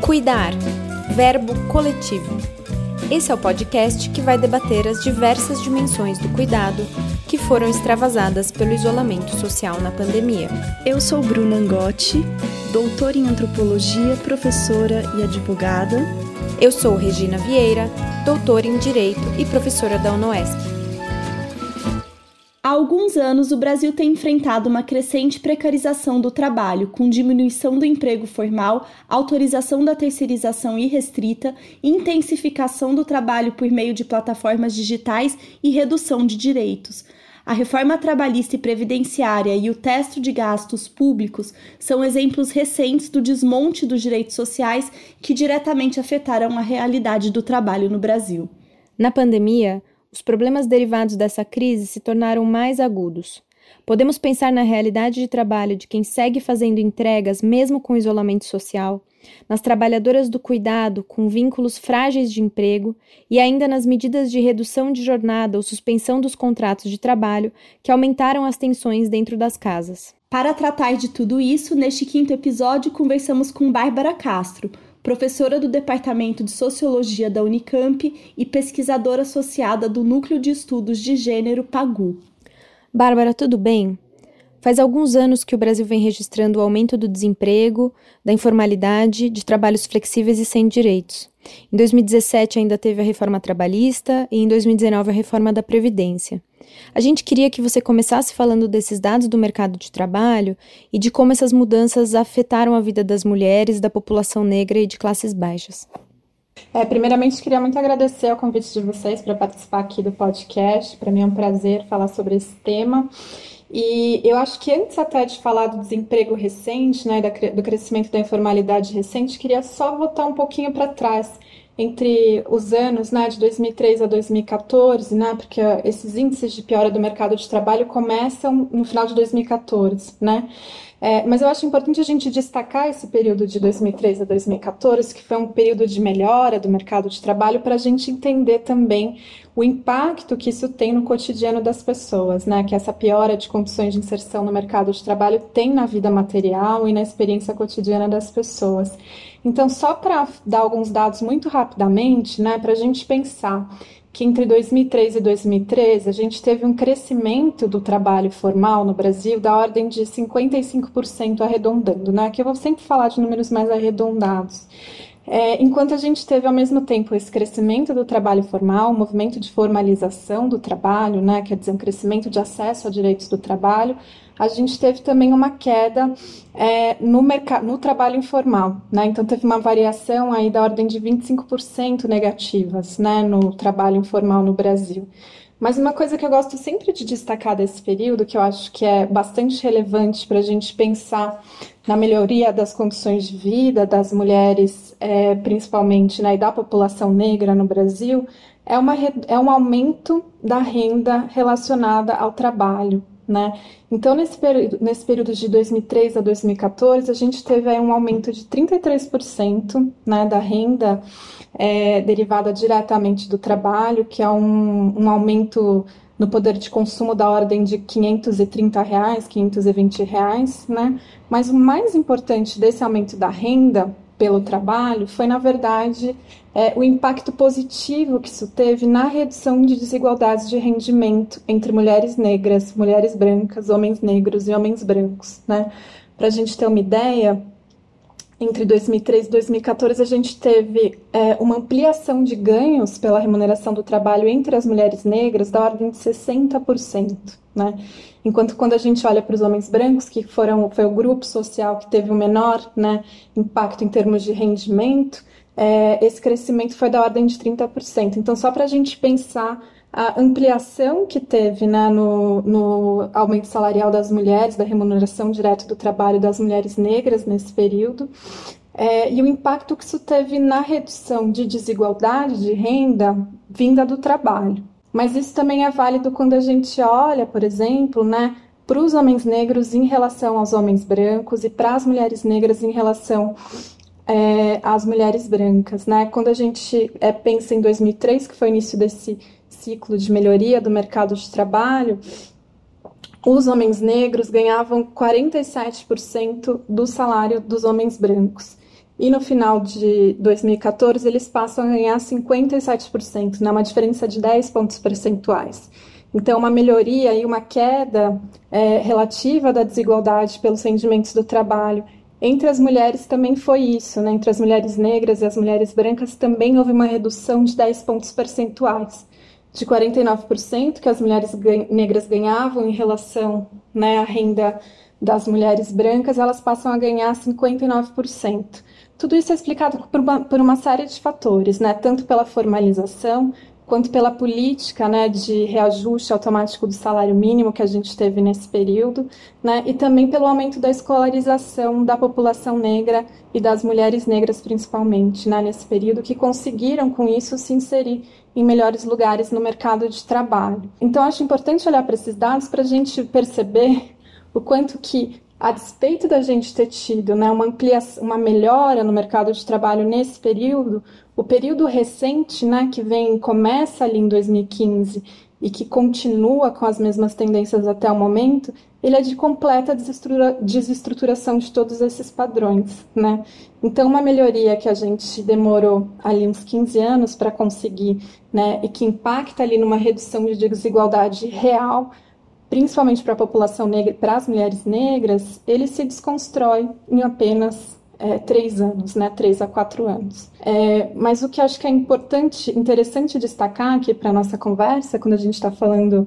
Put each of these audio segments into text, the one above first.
Cuidar, verbo coletivo. Esse é o podcast que vai debater as diversas dimensões do cuidado que foram extravasadas pelo isolamento social na pandemia. Eu sou Bruna Angotti, doutora em antropologia, professora e advogada. Eu sou Regina Vieira, doutora em direito e professora da UNOESC. Há alguns anos, o Brasil tem enfrentado uma crescente precarização do trabalho, com diminuição do emprego formal, autorização da terceirização irrestrita, intensificação do trabalho por meio de plataformas digitais e redução de direitos. A reforma trabalhista e previdenciária e o teto de gastos públicos são exemplos recentes do desmonte dos direitos sociais que diretamente afetaram a realidade do trabalho no Brasil. Na pandemia, os problemas derivados dessa crise se tornaram mais agudos. Podemos pensar na realidade de trabalho de quem segue fazendo entregas mesmo com isolamento social, nas trabalhadoras do cuidado com vínculos frágeis de emprego e ainda nas medidas de redução de jornada ou suspensão dos contratos de trabalho que aumentaram as tensões dentro das casas. Para tratar de tudo isso, neste quinto episódio conversamos com Bárbara Castro, professora do Departamento de Sociologia da Unicamp e pesquisadora associada do Núcleo de Estudos de Gênero PAGU. Bárbara, tudo bem? Faz alguns anos que o Brasil vem registrando o aumento do desemprego, da informalidade, de trabalhos flexíveis e sem direitos. Em 2017 ainda teve a reforma trabalhista e em 2019 a reforma da Previdência. A gente queria que você começasse falando desses dados do mercado de trabalho e de como essas mudanças afetaram a vida das mulheres, da população negra e de classes baixas. É, primeiramente, queria muito agradecer o convite de vocês para participar aqui do podcast. Para mim é um prazer falar sobre esse tema. E eu acho que antes até de falar do desemprego recente, né, do crescimento da informalidade recente, queria só voltar um pouquinho para trás entre os anos né, de 2003 a 2014, né, porque esses índices de piora do mercado de trabalho começam no final de 2014, né? É, mas eu acho importante a gente destacar esse período de 2003 a 2014, que foi um período de melhora do mercado de trabalho, para a gente entender também o impacto que isso tem no cotidiano das pessoas, né? Que essa piora de condições de inserção no mercado de trabalho tem na vida material e na experiência cotidiana das pessoas. Então, só para dar alguns dados muito rapidamente, né, para a gente pensar que entre 2003 e 2013 a gente teve um crescimento do trabalho formal no Brasil da ordem de 55% arredondando, né? Que eu vou sempre falar de números mais arredondados. É, enquanto a gente teve ao mesmo tempo esse crescimento do trabalho formal, um movimento de formalização do trabalho, né, quer dizer, um crescimento de acesso a direitos do trabalho, a gente teve também uma queda é, no, no trabalho informal, né? Então teve uma variação aí da ordem de 25% negativas, né, no trabalho informal no Brasil. Mas uma coisa que eu gosto sempre de destacar desse período, que eu acho que é bastante relevante para a gente pensar na melhoria das condições de vida das mulheres, é, principalmente, né, e da população negra no Brasil, é, uma, é um aumento da renda relacionada ao trabalho, né? Então, nesse período, nesse período de 2003 a 2014, a gente teve um aumento de 33% né, da renda é, derivada diretamente do trabalho, que é um, um aumento no poder de consumo da ordem de 530 reais, 520 reais, né? Mas o mais importante desse aumento da renda pelo trabalho foi, na verdade, é, o impacto positivo que isso teve na redução de desigualdades de rendimento entre mulheres negras, mulheres brancas, homens negros e homens brancos. Né? Para a gente ter uma ideia, entre 2003 e 2014 a gente teve é, uma ampliação de ganhos pela remuneração do trabalho entre as mulheres negras da ordem de 60%. Né? Enquanto quando a gente olha para os homens brancos, que foram, foi o grupo social que teve o menor né, impacto em termos de rendimento, é, esse crescimento foi da ordem de 30%. Então, só para a gente pensar a ampliação que teve né, no, no, aumento salarial das mulheres, da remuneração direta do trabalho das mulheres negras nesse período, é, e o impacto que isso teve na redução de desigualdade de renda vinda do trabalho. Mas isso também é válido quando a gente olha, por exemplo, né, para os homens negros em relação aos homens brancos e para as mulheres negras em relação é, as mulheres brancas, né? Quando a gente é, pensa em 2003, que foi o início desse ciclo de melhoria do mercado de trabalho, os homens negros ganhavam 47% do salário dos homens brancos. E no final de 2014 eles passam a ganhar 57%, né, uma diferença de 10 pontos percentuais. Então, uma melhoria e uma queda é, relativa da desigualdade pelos rendimentos do trabalho entre as mulheres também foi isso, né? entre as mulheres negras e as mulheres brancas também houve uma redução de 10 pontos percentuais, de 49% que as mulheres negras ganhavam em relação né, à renda das mulheres brancas, elas passam a ganhar 59%. Tudo isso é explicado por uma, por uma série de fatores, né? tanto pela formalização, quanto pela política né, de reajuste automático do salário mínimo que a gente teve nesse período, né, e também pelo aumento da escolarização da população negra e das mulheres negras, principalmente, né, nesse período, que conseguiram, com isso, se inserir em melhores lugares no mercado de trabalho. Então, acho importante olhar para esses dados para a gente perceber o quanto que a despeito da gente ter tido né, uma, ampliação, uma melhora no mercado de trabalho nesse período, o período recente, né, que vem começa ali em 2015 e que continua com as mesmas tendências até o momento, ele é de completa desestrutura, desestruturação de todos esses padrões, né? Então, uma melhoria que a gente demorou ali uns 15 anos para conseguir, né, e que impacta ali numa redução de desigualdade real, principalmente para a população negra, para as mulheres negras, ele se desconstrói em apenas é, três anos, né, três a quatro anos. É, mas o que acho que é importante, interessante destacar aqui para nossa conversa, quando a gente está falando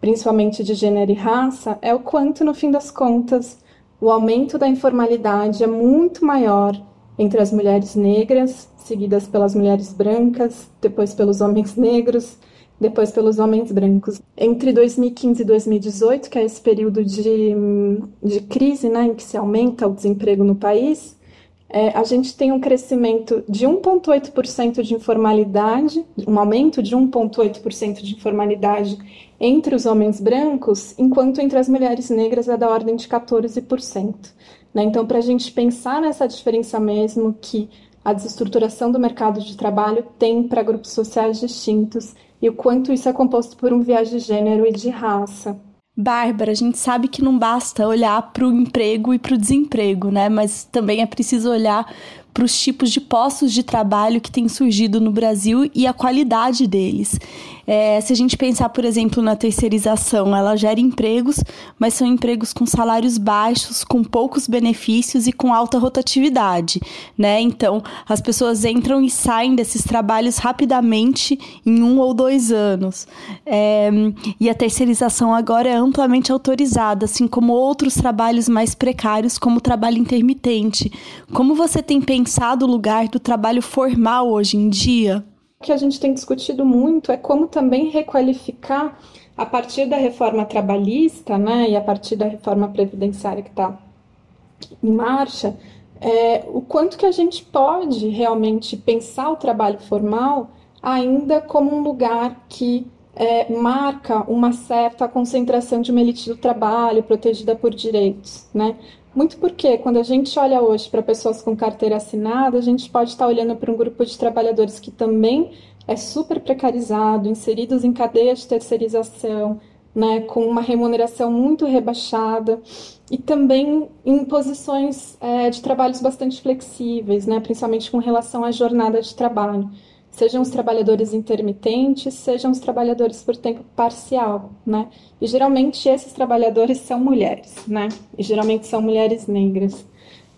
principalmente de gênero e raça, é o quanto, no fim das contas, o aumento da informalidade é muito maior entre as mulheres negras, seguidas pelas mulheres brancas, depois pelos homens negros, depois pelos homens brancos. Entre 2015 e 2018, que é esse período de, de crise né, em que se aumenta o desemprego no país, é, a gente tem um crescimento de 1,8% de informalidade, um aumento de 1,8% de informalidade entre os homens brancos, enquanto entre as mulheres negras é da ordem de 14%. Né? Então, para a gente pensar nessa diferença mesmo que a desestruturação do mercado de trabalho tem para grupos sociais distintos e o quanto isso é composto por um viés de gênero e de raça. Bárbara, a gente sabe que não basta olhar para o emprego e para o desemprego, né? Mas também é preciso olhar para os tipos de postos de trabalho que têm surgido no Brasil e a qualidade deles. É, se a gente pensar, por exemplo, na terceirização, ela gera empregos, mas são empregos com salários baixos, com poucos benefícios e com alta rotatividade, né? Então, as pessoas entram e saem desses trabalhos rapidamente em um ou dois anos. É, e a terceirização agora é amplamente autorizada, assim como outros trabalhos mais precários, como o trabalho intermitente. Como você tem pensado o lugar do trabalho formal hoje em dia? Que a gente tem discutido muito é como também requalificar a partir da reforma trabalhista, né, e a partir da reforma previdenciária que está em marcha, é, o quanto que a gente pode realmente pensar o trabalho formal ainda como um lugar que é, marca uma certa concentração de uma elite do trabalho protegida por direitos, né? Muito porque, quando a gente olha hoje para pessoas com carteira assinada, a gente pode estar olhando para um grupo de trabalhadores que também é super precarizado, inseridos em cadeias de terceirização, né, com uma remuneração muito rebaixada e também em posições é, de trabalhos bastante flexíveis, né, principalmente com relação à jornada de trabalho sejam os trabalhadores intermitentes, sejam os trabalhadores por tempo parcial, né? E geralmente esses trabalhadores são mulheres, né? E geralmente são mulheres negras.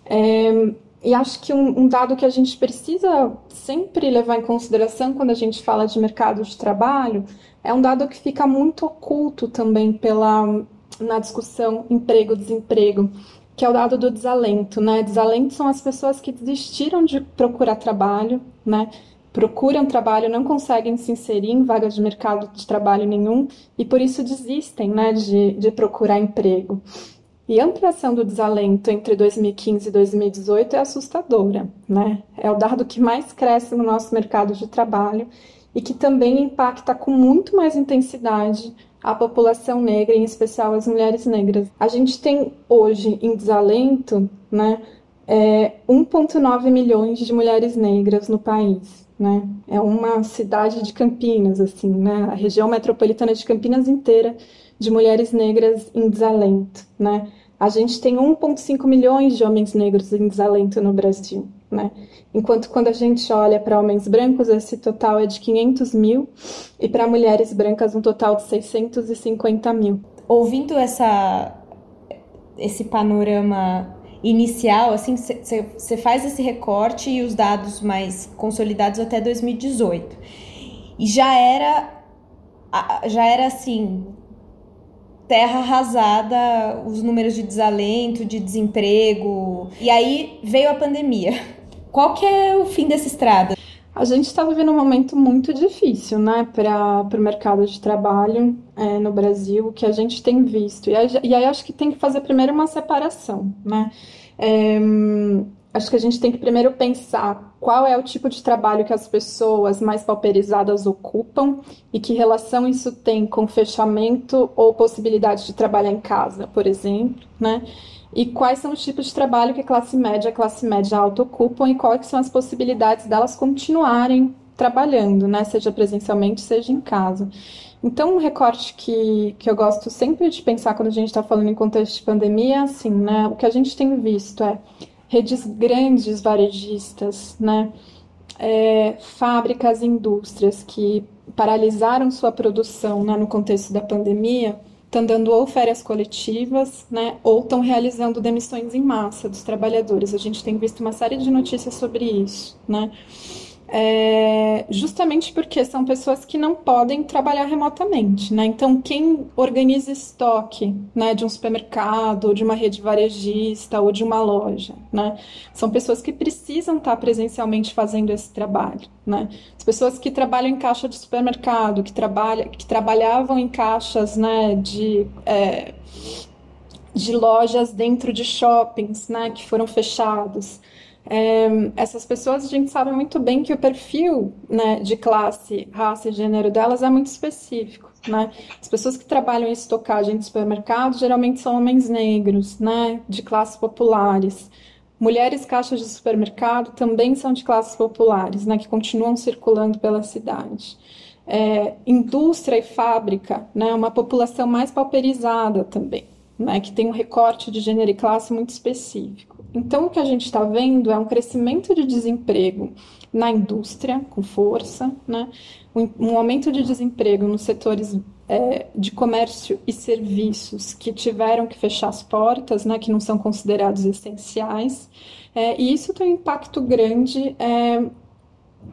É, e acho que um, um, dado que a gente precisa sempre levar em consideração quando a gente fala de mercado de trabalho é um dado que fica muito oculto também pela na discussão emprego-desemprego, que é o dado do desalento, né? Desalento são as pessoas que desistiram de procurar trabalho, né? Procuram trabalho, não conseguem se inserir em vagas de mercado de trabalho nenhum e por isso desistem né, de, de procurar emprego. E a ampliação do desalento entre 2015 e 2018 é assustadora, né? É o dado que mais cresce no nosso mercado de trabalho e que também impacta com muito mais intensidade a população negra, em especial as mulheres negras. A gente tem hoje em desalento, né, é, 1,9 milhões de mulheres negras no país né? É uma cidade de Campinas, assim, né? A região metropolitana de Campinas inteira de mulheres negras em desalento, né? A gente tem 1,5 milhões de homens negros em desalento no Brasil, Né? Enquanto quando a gente olha para homens brancos, esse total é de 500 mil, e para mulheres brancas, um total de 650 mil. Ouvindo essa, esse panorama inicial, assim, você faz esse recorte e os dados mais consolidados até 2018. E já era, já era assim, terra arrasada, os números de desalento, de desemprego. E aí veio a pandemia. Qual que é o fim dessa estrada? A gente está vivendo um momento muito difícil, né, para o mercado de trabalho é, no Brasil, que a gente tem visto. E aí, e aí, acho que tem que fazer primeiro uma separação, né? É, acho que a gente tem que primeiro pensar qual é o tipo de trabalho que as pessoas mais pauperizadas ocupam e que relação isso tem com fechamento ou possibilidade de trabalhar em casa, por exemplo, né? E quais são os tipos de trabalho que a classe média e a classe média alta ocupam e quais são as possibilidades delas continuarem trabalhando, né, seja presencialmente, seja em casa. Então, um recorte que, que eu gosto sempre de pensar quando a gente está falando em contexto de pandemia é assim, né, o que a gente tem visto é redes grandes varejistas, né, é, fábricas e indústrias que paralisaram sua produção né, no contexto da pandemia, estão dando ou férias coletivas, né, ou estão realizando demissões em massa dos trabalhadores. A gente tem visto uma série de notícias sobre isso, né? É, justamente porque são pessoas que não podem trabalhar remotamente, né? Então, quem organiza estoque, né, de um supermercado, ou de uma rede varejista, ou de uma loja, né? São pessoas que precisam estar presencialmente fazendo esse trabalho, né? As pessoas que trabalham em caixa de supermercado, que, trabalha, que trabalhavam em caixas, né, de... É, de lojas dentro de shoppings, né, que foram fechados, é, essas pessoas, a gente sabe muito bem que o perfil né, de classe, raça e gênero delas é muito específico. Né? As pessoas que trabalham em estocagem de supermercado geralmente são homens negros, né, de classes populares. Mulheres caixas de supermercado também são de classes populares, né, que continuam circulando pela cidade. É, indústria e fábrica, né, uma população mais pauperizada também, né, que tem um recorte de gênero e classe muito específico. Então, o que a gente está vendo é um crescimento de desemprego na indústria, com força, né? um, aumento de desemprego nos setores é, de comércio e serviços que tiveram que fechar as portas, né? que não são considerados essenciais, é, e isso tem um impacto grande é,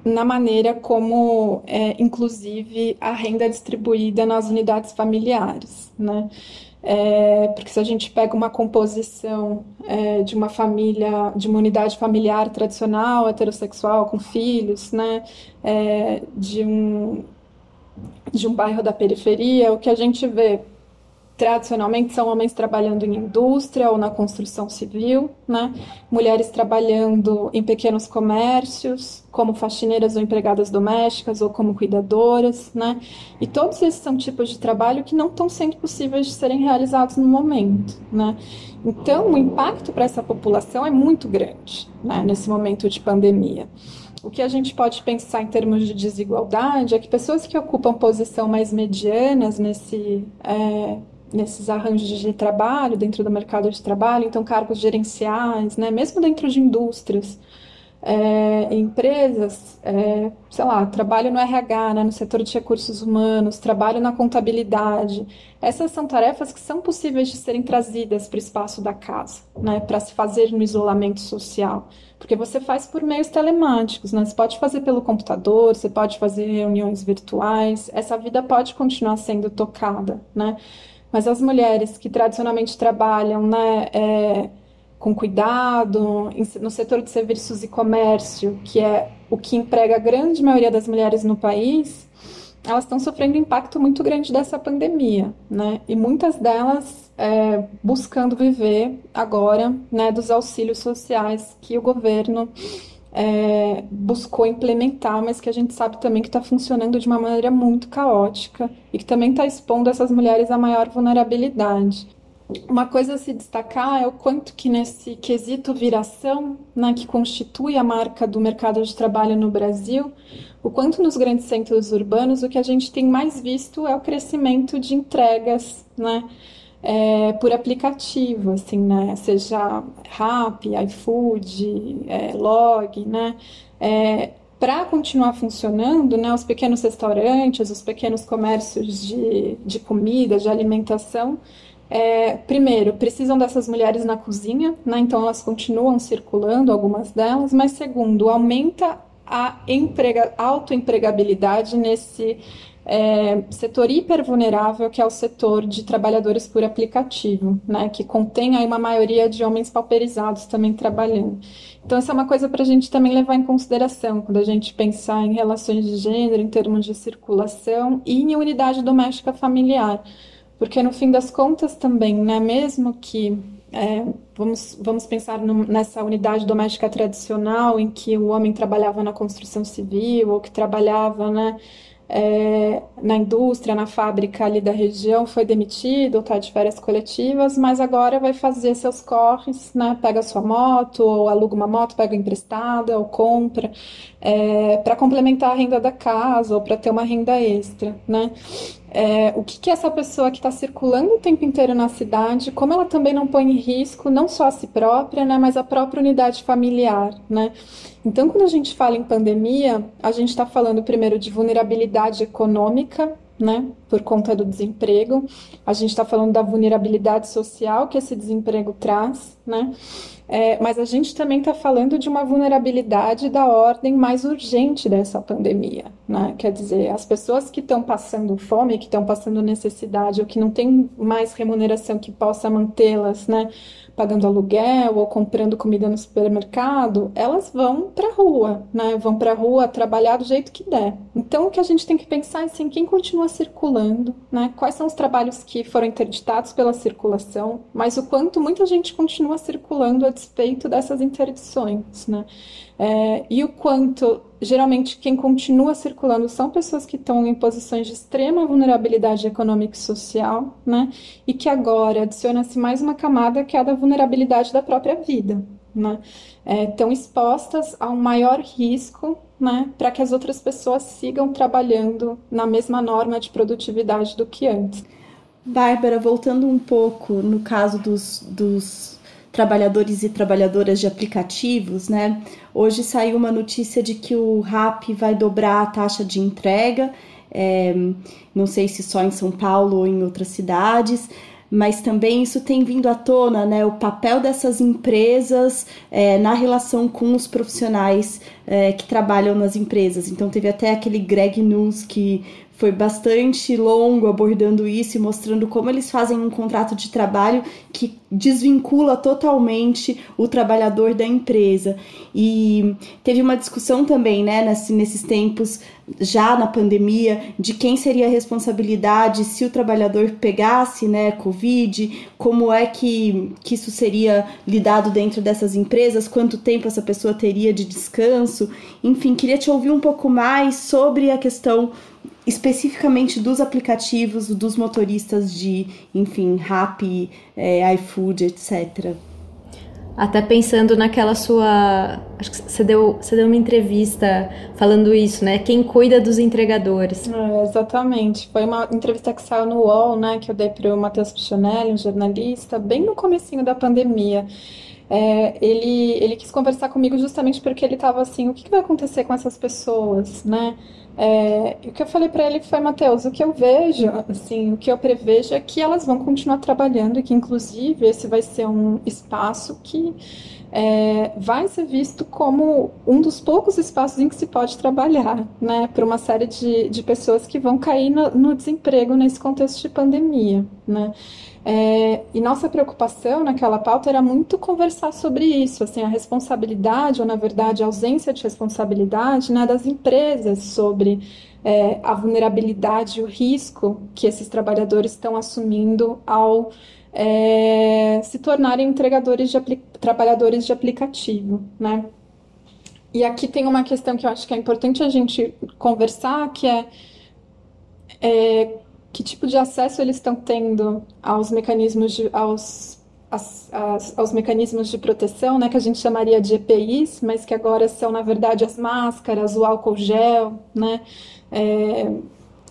na maneira como, é, inclusive, a renda é distribuída nas unidades familiares. Né? É, porque se a gente pega uma composição é, de uma família, de uma unidade familiar tradicional, heterossexual, com filhos, né, é, de, um, de um bairro da periferia, o que a gente vê tradicionalmente são homens trabalhando em indústria ou na construção civil, né? mulheres trabalhando em pequenos comércios, como faxineiras ou empregadas domésticas ou como cuidadoras, né? E todos esses são tipos de trabalho que não estão sendo possíveis de serem realizados no momento, né? Então, o impacto para essa população é muito grande, né? Nesse momento de pandemia. O que a gente pode pensar em termos de desigualdade é que pessoas que ocupam posição mais medianas nesse é, nesses arranjos de trabalho dentro do mercado de trabalho, então cargos gerenciais, né, mesmo dentro de indústrias, é, empresas, é, sei lá, trabalho no RH, né, no setor de recursos humanos, trabalho na contabilidade. Essas são tarefas que são possíveis de serem trazidas para o espaço da casa, né, para se fazer no isolamento social. Porque você faz por meios telemáticos, né? Você pode fazer pelo computador, você pode fazer reuniões virtuais, essa vida pode continuar sendo tocada, né? Mas as mulheres que tradicionalmente trabalham né, é, com cuidado, no setor de serviços e comércio, que é o que emprega a grande maioria das mulheres no país, elas estão sofrendo um impacto muito grande dessa pandemia, né? E muitas delas é, buscando viver agora né, dos auxílios sociais que o governo é, buscou implementar, mas que a gente sabe também que está funcionando de uma maneira muito caótica e que também está expondo essas mulheres a maior vulnerabilidade. Uma coisa a se destacar é o quanto que nesse quesito viração, né, que constitui a marca do mercado de trabalho no Brasil, o quanto nos grandes centros urbanos o que a gente tem mais visto é o crescimento de entregas, né, é, por aplicativo, assim, né? Seja Rappi, iFood, é, Log, né? É, para continuar funcionando, né, os pequenos restaurantes, os pequenos comércios de, de comida, de alimentação, é, primeiro, precisam dessas mulheres na cozinha, né, então elas continuam circulando, algumas delas, mas segundo, aumenta a emprega, autoempregabilidade nesse é, setor hipervulnerável, que é o setor de trabalhadores por aplicativo, né, que contém aí uma maioria de homens pauperizados também trabalhando. Então, essa é uma coisa para a gente também levar em consideração quando a gente pensar em relações de gênero, em termos de circulação e em unidade doméstica familiar. Porque, no fim das contas, também, né, mesmo que é, vamos, vamos pensar no, nessa unidade doméstica tradicional em que o homem trabalhava na construção civil ou que trabalhava né, é, na indústria, na fábrica ali da região, foi demitido está de férias coletivas, mas agora vai fazer seus corres, né? Pega sua moto, ou aluga uma moto, pega emprestada, ou compra, é, para complementar a renda da casa, ou para ter uma renda extra, né? É, o que, que essa pessoa que está circulando o tempo inteiro na cidade, como ela também não põe em risco não só a si própria, né, mas a própria unidade familiar, né? Então, quando a gente fala em pandemia, a gente está falando primeiro de vulnerabilidade econômica, né, por conta do desemprego. A gente está falando da vulnerabilidade social que esse desemprego traz, né? É, mas a gente também está falando de uma vulnerabilidade da ordem mais urgente dessa pandemia, né? Quer dizer, as pessoas que estão passando fome, que estão passando necessidade, ou que não têm mais remuneração que possa mantê-las, né? Pagando aluguel ou comprando comida no supermercado, elas vão para a rua, né? Vão para a rua trabalhar do jeito que der. Então, o que a gente tem que pensar é assim, quem continua circulando, né? Quais são os trabalhos que foram interditados pela circulação, mas o quanto muita gente continua circulando a despeito dessas interdições, né? É, e o quanto, geralmente, quem continua circulando são pessoas que estão em posições de extrema vulnerabilidade econômica e social, né? E que agora adiciona-se mais uma camada que é a da vulnerabilidade da própria vida, né? É, estão expostas a um maior risco, né? Para que as outras pessoas sigam trabalhando na mesma norma de produtividade do que antes. Bárbara, voltando um pouco no caso dos, dos trabalhadores e trabalhadoras de aplicativos, né? Hoje saiu uma notícia de que o RAP vai dobrar a taxa de entrega, é, não sei se só em São Paulo ou em outras cidades, mas também isso tem vindo à tona, né? O papel dessas empresas é, na relação com os profissionais é, que trabalham nas empresas. Então teve até aquele Greg News que foi bastante longo abordando isso e mostrando como eles fazem um contrato de trabalho que desvincula totalmente o trabalhador da empresa. E teve uma discussão também, né, nesse, nesses tempos, já na pandemia, de quem seria a responsabilidade se o trabalhador pegasse, né, Covid, como é que, que isso seria lidado dentro dessas empresas, quanto tempo essa pessoa teria de descanso. Enfim, queria te ouvir um pouco mais sobre a questão especificamente dos aplicativos, dos motoristas de, enfim, Rappi, é, iFood, etc. Até pensando naquela sua. Acho que você deu, você deu uma entrevista falando isso, né? Quem cuida dos entregadores. É, exatamente. Foi uma entrevista que saiu no UOL, né? Que eu dei para o Matheus Pichonelli, um jornalista, bem no comecinho da pandemia. É, ele, ele quis conversar comigo justamente porque ele estava assim: o que, que vai acontecer com essas pessoas, né? É, o que eu falei para ele foi, Matheus, o que eu vejo, assim, o que eu prevejo é que elas vão continuar trabalhando e que, inclusive, esse vai ser um espaço que é, vai ser visto como um dos poucos espaços em que se pode trabalhar, né, para uma série de, de pessoas que vão cair no, no desemprego nesse contexto de pandemia, né. É, e nossa preocupação naquela pauta era muito conversar sobre isso, assim, a responsabilidade, ou na verdade a ausência de responsabilidade né, das empresas sobre é, a vulnerabilidade e o risco que esses trabalhadores estão assumindo ao é, se tornarem entregadores de trabalhadores de aplicativo, né? E aqui tem uma questão que eu acho que é importante a gente conversar, que é, é que tipo de acesso eles estão tendo aos mecanismos de, aos, as, as, aos mecanismos de proteção, né, que a gente chamaria de EPIs, mas que agora são, na verdade, as máscaras, o álcool gel, né, é,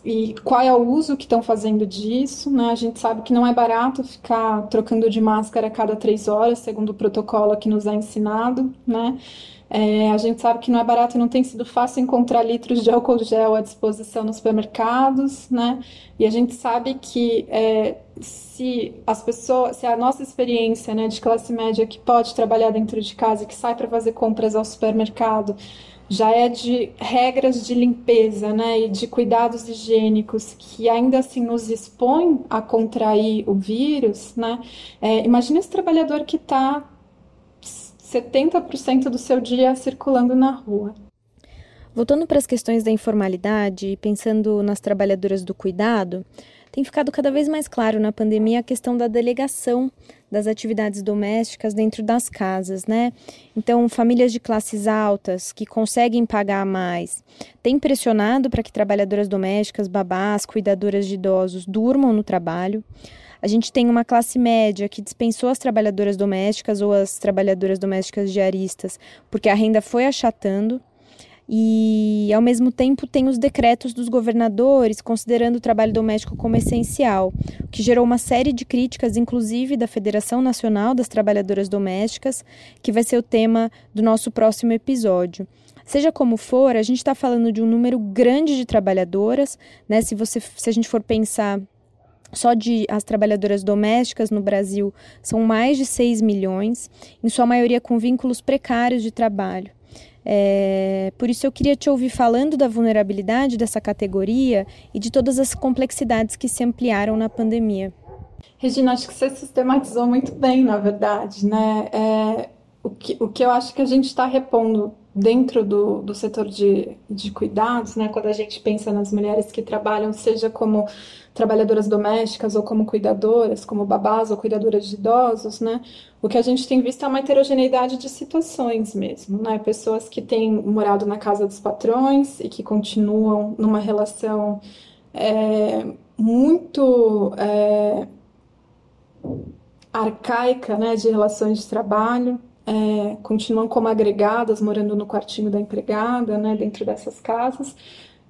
e qual é o uso que estão fazendo disso, né? A gente sabe que não é barato ficar trocando de máscara a cada três horas, segundo o protocolo que nos é ensinado, né? É, a gente sabe que não é barato e não tem sido fácil encontrar litros de álcool gel à disposição nos supermercados, né? E a gente sabe que é, se as pessoas, se a nossa experiência, né, de classe média que pode trabalhar dentro de casa, que sai para fazer compras ao supermercado, já é de regras de limpeza, né, e de cuidados higiênicos que ainda assim nos expõe a contrair o vírus, né? É, imagina esse trabalhador que está 70% do seu dia circulando na rua. Voltando para as questões da informalidade e pensando nas trabalhadoras do cuidado, tem ficado cada vez mais claro na pandemia a questão da delegação das atividades domésticas dentro das casas, né? Então, famílias de classes altas que conseguem pagar mais têm pressionado para que trabalhadoras domésticas, babás, cuidadoras de idosos durmam no trabalho. A gente tem uma classe média que dispensou as trabalhadoras domésticas ou as trabalhadoras domésticas diaristas porque a renda foi achatando. E, ao mesmo tempo, tem os decretos dos governadores considerando o trabalho doméstico como essencial, o que gerou uma série de críticas, inclusive da Federação Nacional das Trabalhadoras Domésticas, que vai ser o tema do nosso próximo episódio. Seja como for, a gente está falando de um número grande de trabalhadoras, né? Se, você, se a gente for pensar só de as trabalhadoras domésticas no Brasil são mais de 6 milhões, em sua maioria com vínculos precários de trabalho. É, por isso eu queria te ouvir falando da vulnerabilidade dessa categoria e de todas as complexidades que se ampliaram na pandemia. Regina, acho que você sistematizou muito bem, na verdade, né? É, o, que, o que eu acho que a gente está repondo dentro do, do setor de, de cuidados, né? Quando a gente pensa nas mulheres que trabalham, seja como trabalhadoras domésticas ou como cuidadoras, como babás ou cuidadoras de idosos, né? O que a gente tem visto é uma heterogeneidade de situações mesmo, né? Pessoas que têm morado na casa dos patrões e que continuam numa relação é, muito é, arcaica, né? De relações de trabalho. É, continuam como agregadas, morando no quartinho da empregada, né, dentro dessas casas,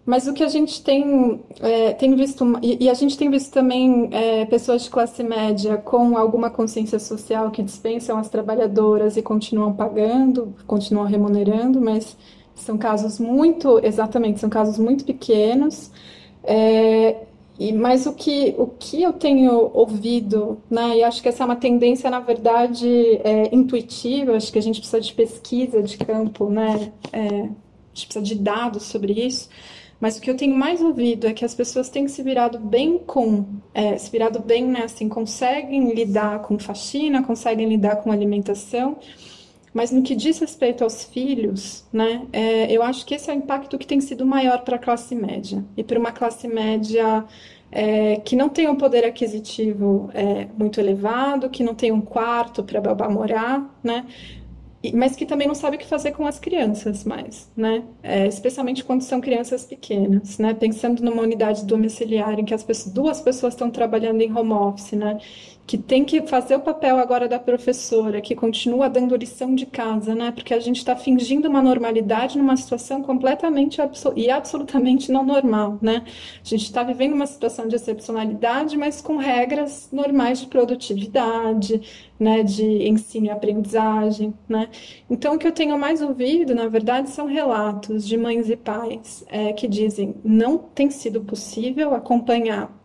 mas o que a gente tem, é, tem visto, e, e, a gente tem visto também é, pessoas de classe média com alguma consciência social que dispensam as trabalhadoras e continuam pagando, continuam remunerando, mas são casos muito, exatamente, são casos muito pequenos. É, e, mas o que, o que eu tenho ouvido, né, e acho que essa é uma tendência, na verdade, é, intuitiva, acho que a gente precisa de pesquisa de campo, né, é, a gente precisa de dados sobre isso, mas o que eu tenho mais ouvido é que as pessoas têm se virado bem com, é, se virado bem, né, assim, conseguem lidar com faxina, conseguem lidar com alimentação, mas no que diz respeito aos filhos, né, é, eu acho que esse é o impacto que tem sido maior para a classe média e para uma classe média é, que não tem um poder aquisitivo é, muito elevado, que não tem um quarto para babá morar, né? mas que também não sabe o que fazer com as crianças mais, né? É, especialmente quando são crianças pequenas, né? Pensando numa unidade domiciliar em que as pessoas, duas pessoas estão trabalhando em home office, né? Que tem que fazer o papel agora da professora, que continua dando lição de casa, né? Porque a gente está fingindo uma normalidade numa situação completamente e absolutamente não normal, né? A gente está vivendo uma situação de excepcionalidade, mas com regras normais de produtividade, né? De ensino e aprendizagem, né? Então, o que eu tenho mais ouvido, na verdade, são relatos de mães e pais é, que dizem não tem sido possível acompanhar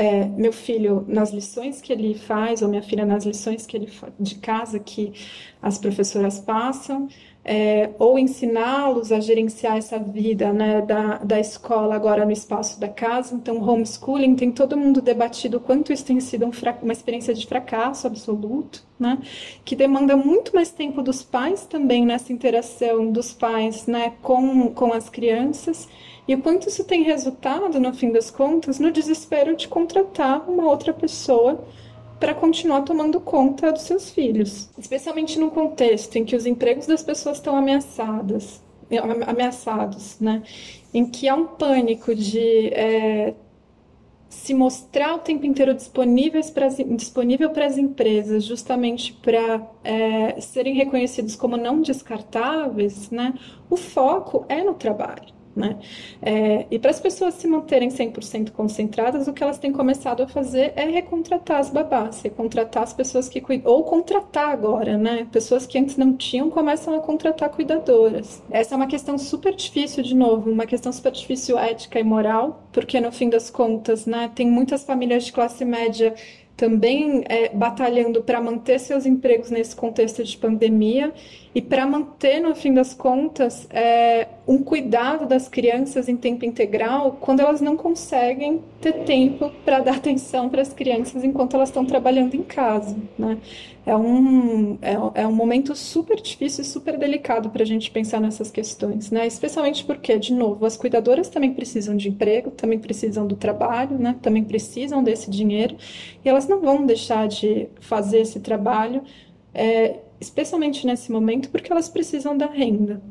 é, meu filho nas lições que ele faz, ou minha filha nas lições que ele de casa que as professoras passam, é, ou ensiná-los a gerenciar essa vida né, da, da escola agora no espaço da casa. Então, homeschooling tem todo mundo debatido quanto isso tem sido um uma experiência de fracasso absoluto, né, que demanda muito mais tempo dos pais também nessa interação dos pais né, com, com as crianças e o quanto isso tem resultado, no fim das contas, no desespero de contratar uma outra pessoa para continuar tomando conta dos seus filhos, especialmente num contexto em que os empregos das pessoas estão ameaçadas, ameaçados, né? Em que há um pânico de é, se mostrar o tempo inteiro disponíveis pra, disponível para as empresas, justamente para é, serem reconhecidos como não descartáveis, né? O foco é no trabalho Né? É, e para as pessoas se manterem 100% concentradas, o que elas têm começado a fazer é recontratar as babás, recontratar as pessoas que cuidam, ou contratar agora, né? Pessoas que antes não tinham começam a contratar cuidadoras. Essa é uma questão super difícil, de novo, uma questão super difícil ética e moral, porque no fim das contas, né, tem muitas famílias de classe média também é, batalhando para manter seus empregos nesse contexto de pandemia e para manter, no fim das contas, é, um cuidado das crianças em tempo integral quando elas não conseguem ter tempo para dar atenção para as crianças enquanto elas estão trabalhando em casa. Né? É, um, é, é um momento super difícil e super delicado para a gente pensar nessas questões, né? especialmente porque, de novo, as cuidadoras também precisam de emprego, também precisam do trabalho, né? também precisam desse dinheiro e elas não vão deixar de fazer esse trabalho, é, especialmente nesse momento, porque elas precisam da renda.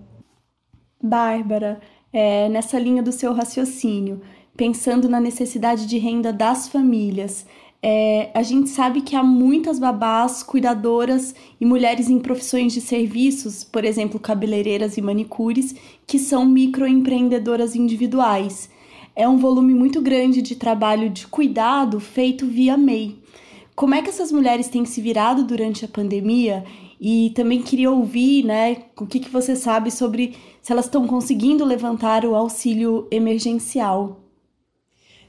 Bárbara, é, nessa linha do seu raciocínio, pensando na necessidade de renda das famílias, é, a gente sabe que há muitas babás, cuidadoras e mulheres em profissões de serviços, por exemplo, cabeleireiras e manicures, que são microempreendedoras individuais. É um volume muito grande de trabalho de cuidado feito via MEI. Como é que essas mulheres têm se virado durante a pandemia? E também queria ouvir, né, o que, que você sabe sobre se elas estão conseguindo levantar o auxílio emergencial.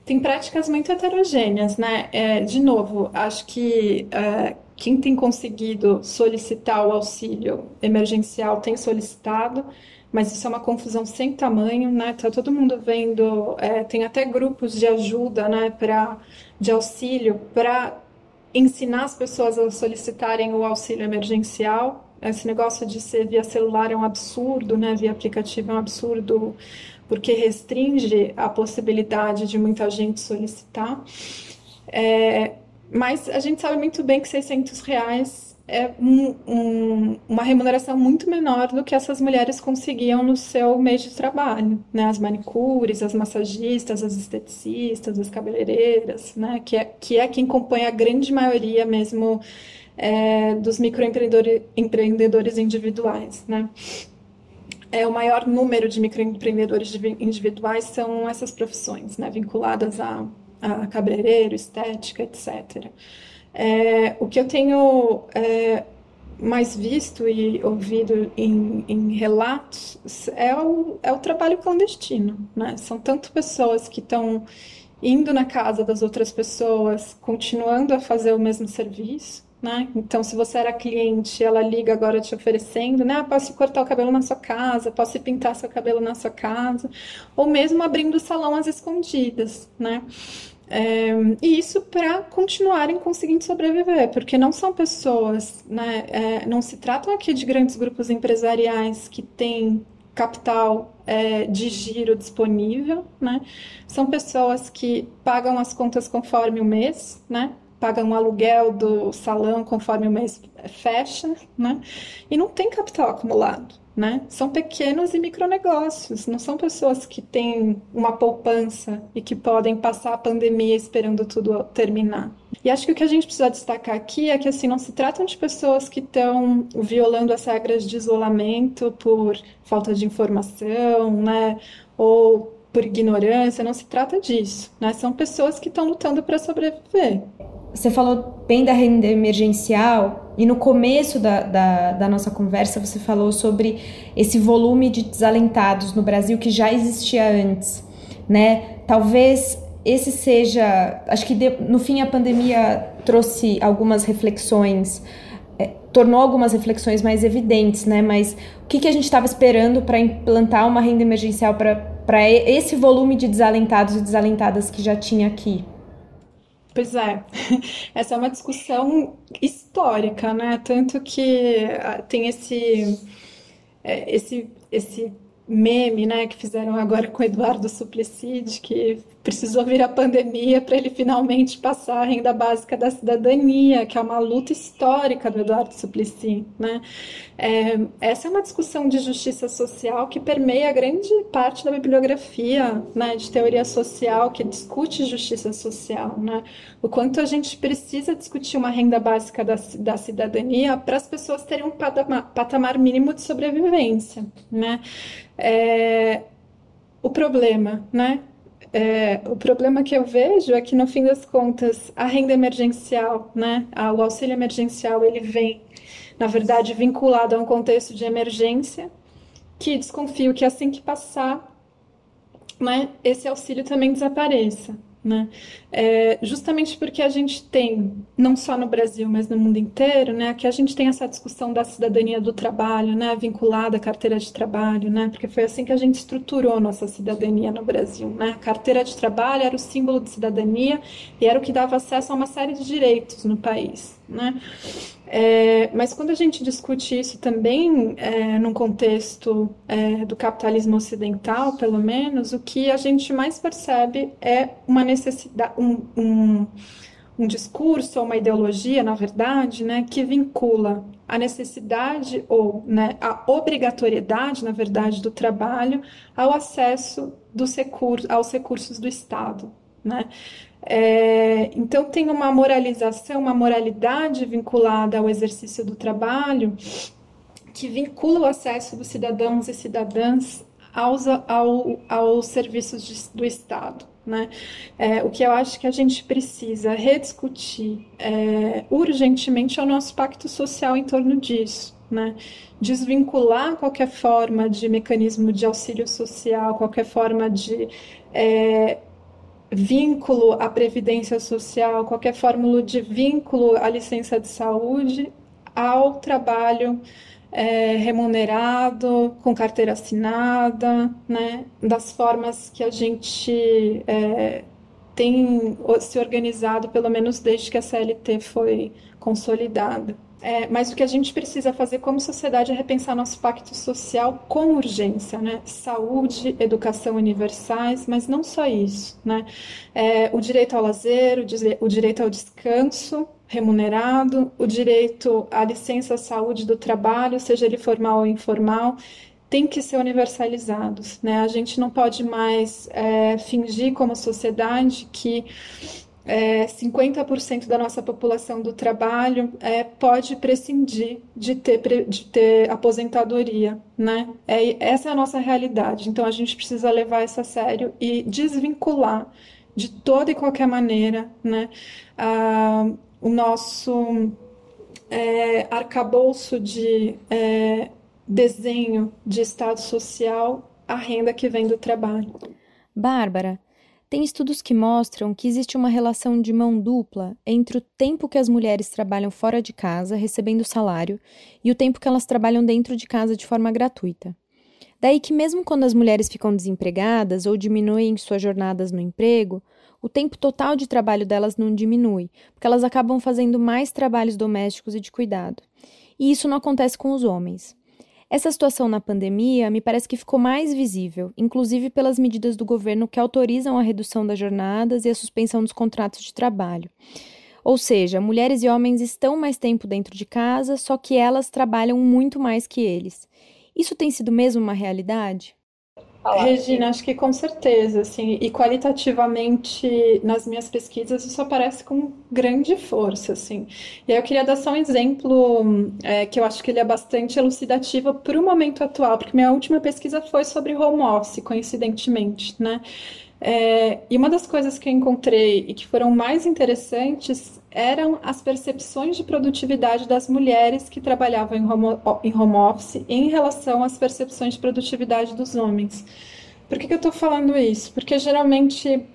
Tem práticas muito heterogêneas, né? É, de novo, acho que é, quem tem conseguido solicitar o auxílio emergencial tem solicitado, mas isso é uma confusão sem tamanho, né? Tá todo mundo vendo, é, tem até grupos de ajuda, né, para de auxílio para ensinar as pessoas a solicitarem o auxílio emergencial. Esse negócio de ser via celular é um absurdo, né? Via aplicativo é um absurdo, porque restringe a possibilidade de muita gente solicitar. É, mas a gente sabe muito bem que 600 reais é um, um, uma remuneração muito menor do que essas mulheres conseguiam no seu mês de trabalho, né? As manicures, as massagistas, as esteticistas, as cabeleireiras, né? Que é, que é quem compõe a grande maioria mesmo é, dos microempreendedores individuais, né? É, o maior número de microempreendedores individuais são essas profissões, né? Vinculadas a, a cabeleireiro, estética, etc. É, o que eu tenho é, mais visto e ouvido em, em relatos é o, é o trabalho clandestino. Né? São tanto pessoas que estão indo na casa das outras pessoas, continuando a fazer o mesmo serviço. Né? Então, se você era cliente, ela liga agora te oferecendo, né? Ah, posso cortar o cabelo na sua casa, posso pintar seu cabelo na sua casa, ou mesmo abrindo o salão às escondidas, né? É, e isso para continuarem conseguindo sobreviver, porque não são pessoas, né, é, não se tratam aqui de grandes grupos empresariais que têm capital é, de giro disponível, né? São pessoas que pagam as contas conforme o mês, né? Pagam o aluguel do salão conforme o mês fecha, né? E não tem capital acumulado né? São pequenos e micronegócios, não são pessoas que têm uma poupança e que podem passar a pandemia esperando tudo terminar. E acho que o que a gente precisa destacar aqui é que assim não se tratam de pessoas que estão violando as regras de isolamento por falta de informação, né? Ou por ignorância, não se trata disso, né? São pessoas que estão lutando para sobreviver. Você falou bem da renda emergencial e no começo da, da, da, nossa conversa você falou sobre esse volume de desalentados no Brasil que já existia antes, né? Talvez esse seja, acho que de, no fim a pandemia trouxe algumas reflexões, é, tornou algumas reflexões mais evidentes, né? Mas o que, que a gente estava esperando para implantar uma renda emergencial para esse volume de desalentados e desalentadas que já tinha aqui? Pois é, essa é uma discussão histórica, né? Tanto que ah, tem esse, é, esse, esse meme, né, que fizeram agora com o Eduardo Suplicy, que precisou vir a pandemia para ele finalmente passar a renda básica da cidadania, que é uma luta histórica do Eduardo Suplicy, né? É, essa é uma discussão de justiça social que permeia grande parte da bibliografia, né, de teoria social que discute justiça social, né? O quanto a gente precisa discutir uma renda básica da, da cidadania para as pessoas terem um patamar, patamar mínimo de sobrevivência, né? É, o problema, né? É, o problema que eu vejo é que, no fim das contas, a renda emergencial, né, o auxílio emergencial, ele vem, na verdade, vinculado a um contexto de emergência, que desconfio que assim que passar, né, esse auxílio também desapareça. Né? É, justamente porque a gente tem, não só no Brasil, mas no mundo inteiro, né, que a gente tem essa discussão da cidadania do trabalho, né, vinculada à carteira de trabalho, né, porque foi assim que a gente estruturou nossa cidadania no Brasil. Né? A carteira de trabalho era o símbolo de cidadania e era o que dava acesso a uma série de direitos no país. Né? É, mas quando a gente discute isso também é, num contexto é, do capitalismo ocidental, pelo menos, o que a gente mais percebe é uma necessidade, um, um, um discurso, uma ideologia, na verdade, né, que vincula a necessidade ou né, a obrigatoriedade, na verdade, do trabalho ao acesso dos recursos, aos recursos do Estado. Né? É, então, tem uma moralização, uma moralidade vinculada ao exercício do trabalho que vincula o acesso dos cidadãos e cidadãs aos, ao, aos serviços de, do Estado. Né? É, o que eu acho que a gente precisa rediscutir é, urgentemente é o nosso pacto social em torno disso. Né? Desvincular qualquer forma de mecanismo de auxílio social, qualquer forma de é, vínculo à previdência social, qualquer fórmula de vínculo à licença de saúde ao trabalho é, remunerado, com carteira assinada, né, das formas que a gente é, tem se organizado, pelo menos desde que a CLT foi consolidada. É, mas o que a gente precisa fazer como sociedade é repensar nosso pacto social com urgência, né? Saúde, educação universais, mas não só isso, né? É, o direito ao lazer, o, o direito ao descanso remunerado, o direito à licença saúde do trabalho, seja ele formal ou informal, tem que ser universalizados, né? A gente não pode mais é, fingir como sociedade que é, 50% da nossa população do trabalho é, pode prescindir de ter, de ter aposentadoria, né? É, essa é a nossa realidade. Então a gente precisa levar isso a sério e desvincular de toda e qualquer maneira, né? Ah, o nosso é, arcabouço de é, desenho de estado social, a renda que vem do trabalho. Bárbara, tem estudos que mostram que existe uma relação de mão dupla entre o tempo que as mulheres trabalham fora de casa, recebendo salário, e o tempo que elas trabalham dentro de casa de forma gratuita. Daí que, mesmo quando as mulheres ficam desempregadas ou diminuem suas jornadas no emprego, o tempo total de trabalho delas não diminui, porque elas acabam fazendo mais trabalhos domésticos e de cuidado. E isso não acontece com os homens. Essa situação na pandemia me parece que ficou mais visível, inclusive pelas medidas do governo que autorizam a redução das jornadas e a suspensão dos contratos de trabalho. Ou seja, mulheres e homens estão mais tempo dentro de casa, só que elas trabalham muito mais que eles. Isso tem sido mesmo uma realidade? Falar. Regina, acho que com certeza, assim, e qualitativamente nas minhas pesquisas isso aparece com grande força, assim. E aí eu queria dar só um exemplo é, que eu acho que ele é bastante elucidativo para o momento atual, porque minha última pesquisa foi sobre home office, coincidentemente, né? É, e uma das coisas que eu encontrei e que foram mais interessantes eram as percepções de produtividade das mulheres que trabalhavam em home, em home office em relação às percepções de produtividade dos homens. Por que, que eu estou falando isso? Porque geralmente,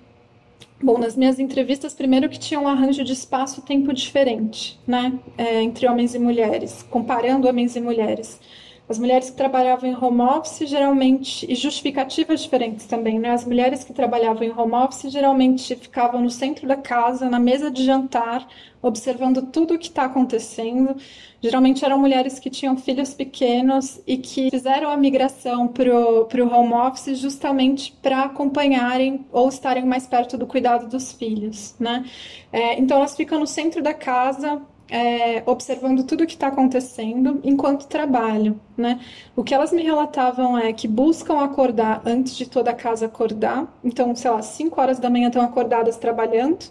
bom, nas minhas entrevistas, primeiro que tinha um arranjo de espaço e tempo diferente, né, é, entre homens e mulheres, comparando homens e mulheres. As mulheres que trabalhavam em home office geralmente, e justificativas diferentes também, né? As mulheres que trabalhavam em home office geralmente ficavam no centro da casa, na mesa de jantar, observando tudo o que está acontecendo. Geralmente eram mulheres que tinham filhos pequenos e que fizeram a migração para o home office justamente para acompanharem ou estarem mais perto do cuidado dos filhos, né? É, então elas ficam no centro da casa, é, observando tudo o que está acontecendo enquanto trabalham, né? O que elas me relatavam é que buscam acordar antes de toda a casa acordar. Então, sei lá, 5 horas da manhã estão acordadas trabalhando.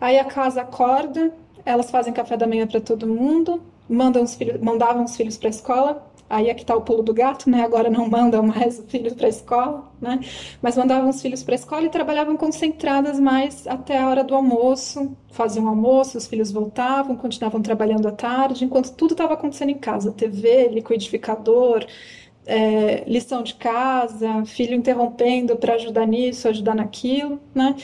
Aí a casa acorda, elas fazem café da manhã para todo mundo, mandam os filhos, mandavam os filhos para a escola, aí é que está o pulo do gato, né? Agora não mandam mais os filhos para a escola, né? Mas mandavam os filhos para a escola e trabalhavam concentradas mais até a hora do almoço, faziam almoço, os filhos voltavam, continuavam trabalhando à tarde, enquanto tudo estava acontecendo em casa, TV, liquidificador, é, lição de casa, filho interrompendo para ajudar nisso, ajudar naquilo, né?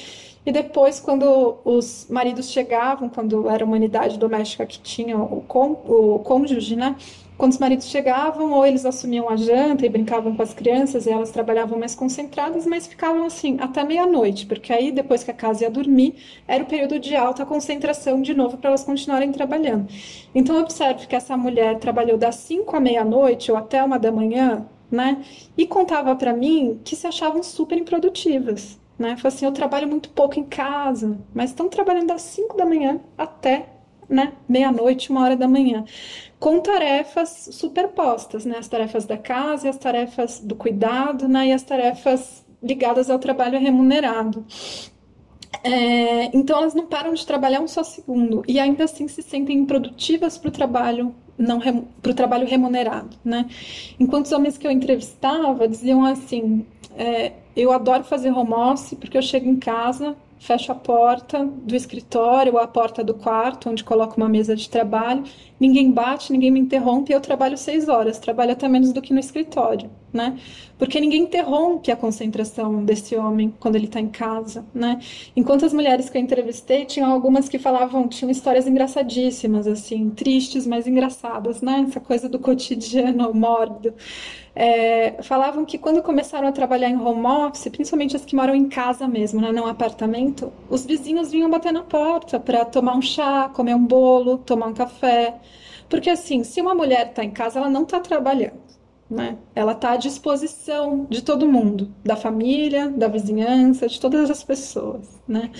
E depois, quando os maridos chegavam, quando era uma unidade doméstica que tinha o, o cônjuge, né? Quando os maridos chegavam, ou eles assumiam a janta e brincavam com as crianças, e elas trabalhavam mais concentradas, mas ficavam assim até meia-noite, porque aí depois que a casa ia dormir, era o período de alta concentração de novo para elas continuarem trabalhando. Então observe que essa mulher trabalhou das 5 à meia-noite ou até uma da manhã, né? E contava para mim que se achavam super improdutivas, né? Falei assim, eu trabalho muito pouco em casa, mas estão trabalhando das 5 da manhã até né, meia-noite, uma hora da manhã, com tarefas superpostas, né, as tarefas da casa as tarefas do cuidado, né, e as tarefas ligadas ao trabalho remunerado. É, então elas não param de trabalhar um só segundo e ainda assim se sentem improdutivas para o trabalho não para o trabalho remunerado, né? Enquanto os homens que eu entrevistava diziam assim, é, eu adoro fazer home office porque eu chego em casa fecho a porta do escritório ou a porta do quarto, onde coloco uma mesa de trabalho, ninguém bate, ninguém me interrompe, eu trabalho seis horas, trabalho até menos do que no escritório, né? Porque ninguém interrompe a concentração desse homem quando ele está em casa, né? Enquanto as mulheres que eu entrevistei, tinham algumas que falavam, tinham histórias engraçadíssimas, assim, tristes, mas engraçadas, né? Essa coisa do cotidiano mórbido é, falavam que quando começaram a trabalhar em home office, principalmente as que moram em casa mesmo, né, não apartamento, os vizinhos vinham bater na porta para tomar um chá, comer um bolo, tomar um café. Porque assim, se uma mulher está em casa, ela não está trabalhando. Né? Ela está à disposição de todo mundo, da família, da vizinhança, de todas as pessoas. Né?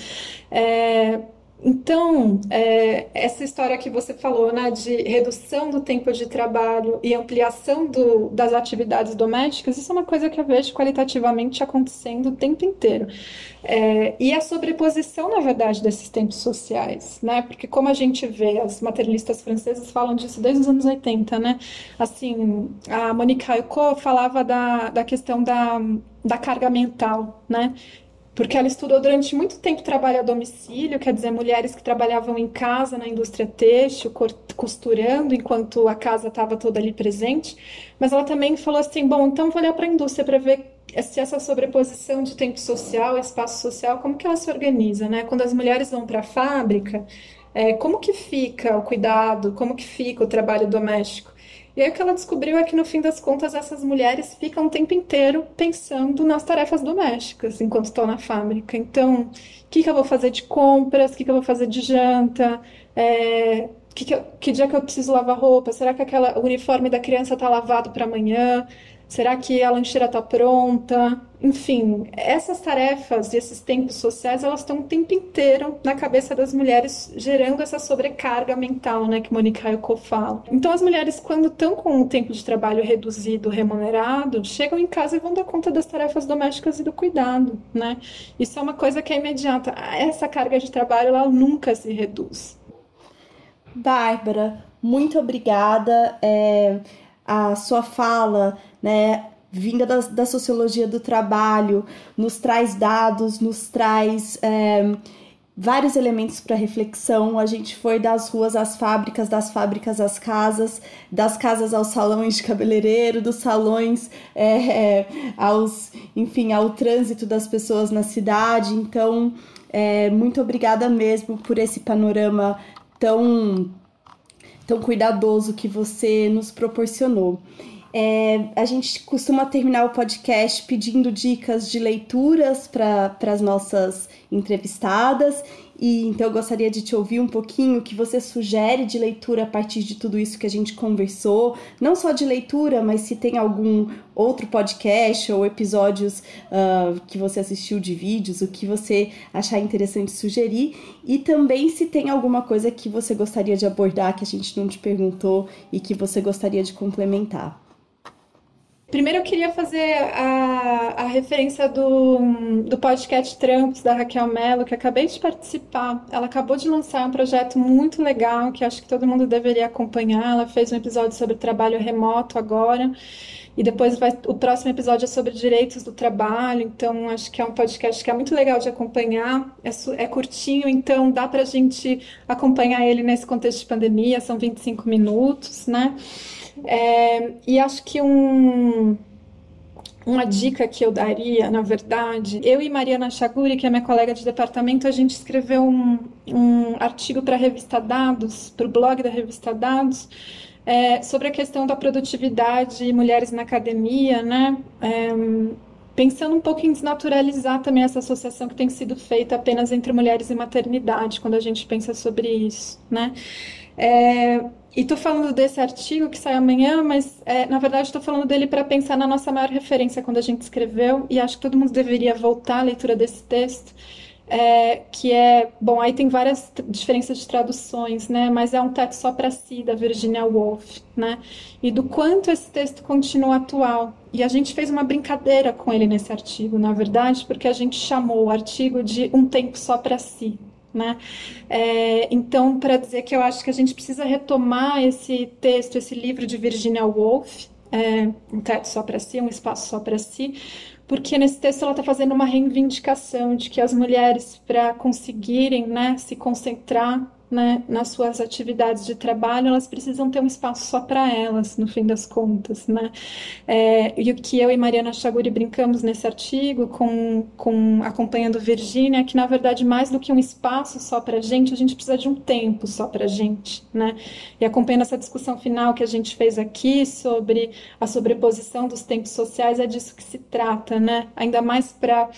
É, então, é, essa história que você falou, né, de redução do tempo de trabalho e ampliação do, das atividades domésticas, isso é uma coisa que eu vejo qualitativamente acontecendo o tempo inteiro. É, e a sobreposição, na verdade, desses tempos sociais, né, porque como a gente vê, as materialistas francesas falam disso desde os anos 80, né, assim, a Monique Hayeko falava da, da questão da, da carga mental, né, porque ela estudou durante muito tempo trabalho a domicílio, quer dizer, mulheres que trabalhavam em casa na indústria têxtil, costurando, enquanto a casa estava toda ali presente. Mas ela também falou assim: bom, então vou olhar para a indústria para ver se essa sobreposição de tempo social, espaço social, como que ela se organiza, né? Quando as mulheres vão para a fábrica, é, como que fica o cuidado, como que fica o trabalho doméstico? E aí o que ela descobriu é que, no fim das contas, essas mulheres ficam o tempo inteiro pensando nas tarefas domésticas enquanto estão na fábrica. Então, o que, que eu vou fazer de compras? O que, que eu vou fazer de janta? É, que, que, que, dia que eu preciso lavar roupa? Será que aquela, o uniforme da criança está lavado para amanhã? Será que a lancheira está pronta? Enfim, essas tarefas e esses tempos sociais, elas estão o tempo inteiro na cabeça das mulheres, gerando essa sobrecarga mental, né, que Monique Hayeko fala. Então, as mulheres, quando estão com o tempo de trabalho reduzido, remunerado, chegam em casa e vão dar conta das tarefas domésticas e do cuidado, né? Isso é uma coisa que é imediata. Essa carga de trabalho, ela nunca se reduz. Bárbara, muito obrigada. É, a sua fala né, vinda da, da sociologia do trabalho, nos traz dados, nos traz é, vários elementos para reflexão. A gente foi das ruas às fábricas, das fábricas às casas, das casas aos salões de cabeleireiro, dos salões é, é, aos, enfim, ao trânsito das pessoas na cidade. Então, é, muito obrigada mesmo por esse panorama tão tão cuidadoso que você nos proporcionou. É, a gente costuma terminar o podcast pedindo dicas de leituras para as nossas entrevistadas. E então eu gostaria de te ouvir um pouquinho o que você sugere de leitura a partir de tudo isso que a gente conversou, não só de leitura, mas se tem algum outro podcast ou episódios uh, que você assistiu de vídeos, o que você achar interessante sugerir, e também se tem alguma coisa que você gostaria de abordar que a gente não te perguntou e que você gostaria de complementar. Primeiro eu queria fazer a, a referência do, do podcast Trampos da Raquel Mello, que acabei de participar. Ela acabou de lançar um projeto muito legal que acho que todo mundo deveria acompanhar. Ela fez um episódio sobre trabalho remoto agora. E depois vai, o próximo episódio é sobre direitos do trabalho, então acho que é um podcast que é muito legal de acompanhar, é, é curtinho, então dá para a gente acompanhar ele nesse contexto de pandemia, são 25 minutos, né? É, e acho que um, uma dica que eu daria, na verdade, eu e Mariana Chaguri, que é minha colega de departamento, a gente escreveu um, um artigo para a revista Dados, para o blog da revista Dados, é, sobre a questão da produtividade e mulheres na academia, né? É, pensando um pouco em desnaturalizar também essa associação que tem sido feita apenas entre mulheres e maternidade, quando a gente pensa sobre isso, né? É, e estou falando desse artigo que sai amanhã, mas é, na verdade estou falando dele para pensar na nossa maior referência quando a gente escreveu, e acho que todo mundo deveria voltar à leitura desse texto, é, que é, bom, aí tem várias diferenças de traduções, né, mas é um teto só para si, da Virginia Woolf, né, e do quanto esse texto continua atual. E a gente fez uma brincadeira com ele nesse artigo, na verdade, porque a gente chamou o artigo de Um Tempo Só para Si, né? É, então, para dizer que eu acho que a gente precisa retomar esse texto, esse livro de Virginia Woolf, é, Um Teto Só para Si, Um Espaço Só para Si, porque nesse texto ela está fazendo uma reivindicação de que as mulheres, para conseguirem né, se concentrar né, nas suas atividades de trabalho, elas precisam ter um espaço só para elas, no fim das contas, né? É, e o que eu e Mariana Chaguri brincamos nesse artigo, com, com acompanhando Virgínia, é que na verdade mais do que um espaço só para gente, a gente precisa de um tempo só para gente, né? E acompanhando essa discussão final que a gente fez aqui sobre a sobreposição dos tempos sociais, é disso que se trata, né? Ainda mais para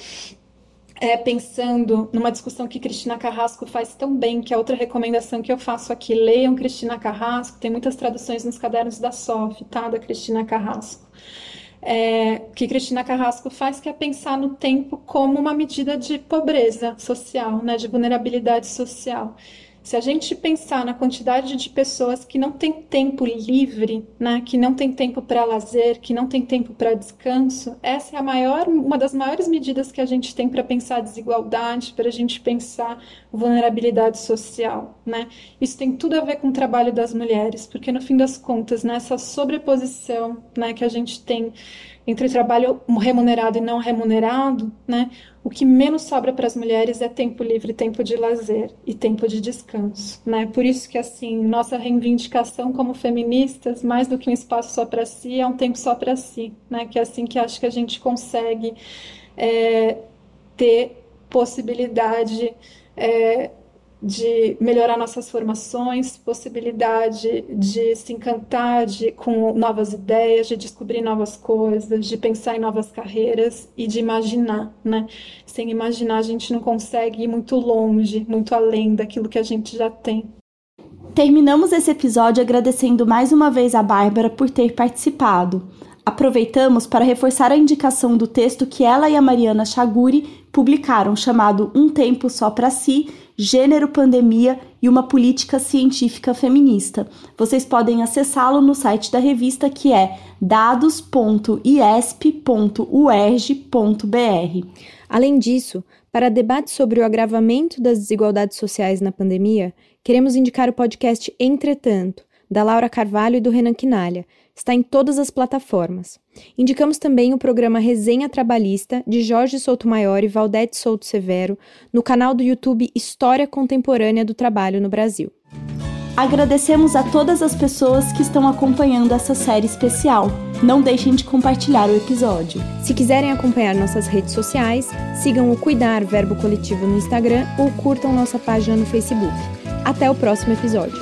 é, pensando numa discussão que Cristina Carrasco faz tão bem, que é outra recomendação que eu faço aqui. Leiam Cristina Carrasco, tem muitas traduções nos cadernos da SOF, tá? Da Cristina Carrasco. É, que Cristina Carrasco faz, que é pensar no tempo como uma medida de pobreza social, né, de vulnerabilidade social. Se a gente pensar na quantidade de pessoas que não têm tempo livre, né, que não tem tempo para lazer, que não tem tempo para descanso, essa é a maior, uma das maiores medidas que a gente tem para pensar desigualdade, para a gente pensar vulnerabilidade social, né? Isso tem tudo a ver com o trabalho das mulheres, porque no fim das contas, nessa né, sobreposição, né, que a gente tem entre trabalho remunerado e não remunerado, né, o que menos sobra para as mulheres é tempo livre, tempo de lazer e tempo de descanso, né? Por isso que assim nossa reivindicação como feministas, mais do que um espaço só para si, é um tempo só para si, né? Que é assim que acho que a gente consegue é, ter possibilidade é, de melhorar nossas formações, possibilidade de se encantar de, com novas ideias, de descobrir novas coisas, de pensar em novas carreiras e de imaginar, né? Sem imaginar a gente não consegue ir muito longe, muito além daquilo que a gente já tem. Terminamos esse episódio agradecendo mais uma vez a Bárbara por ter participado. Aproveitamos para reforçar a indicação do texto que ela e a Mariana Chaguri publicaram, chamado Um Tempo Só para Si, Gênero, Pandemia e uma Política Científica Feminista. Vocês podem acessá-lo no site da revista que é dados.iesp.uerj.br. Além disso, para debate sobre o agravamento das desigualdades sociais na pandemia, queremos indicar o podcast Entretanto, da Laura Carvalho e do Renan Quinalha, Está em todas as plataformas. Indicamos também o programa Resenha Trabalhista, de Jorge Souto-Maior e Valdete Souto Severo, no canal do YouTube História Contemporânea do Trabalho no Brasil. Agradecemos a todas as pessoas que estão acompanhando essa série especial. Não deixem de compartilhar o episódio. Se quiserem acompanhar nossas redes sociais, sigam o Cuidar Verbo Coletivo no Instagram ou curtam nossa página no Facebook. Até o próximo episódio.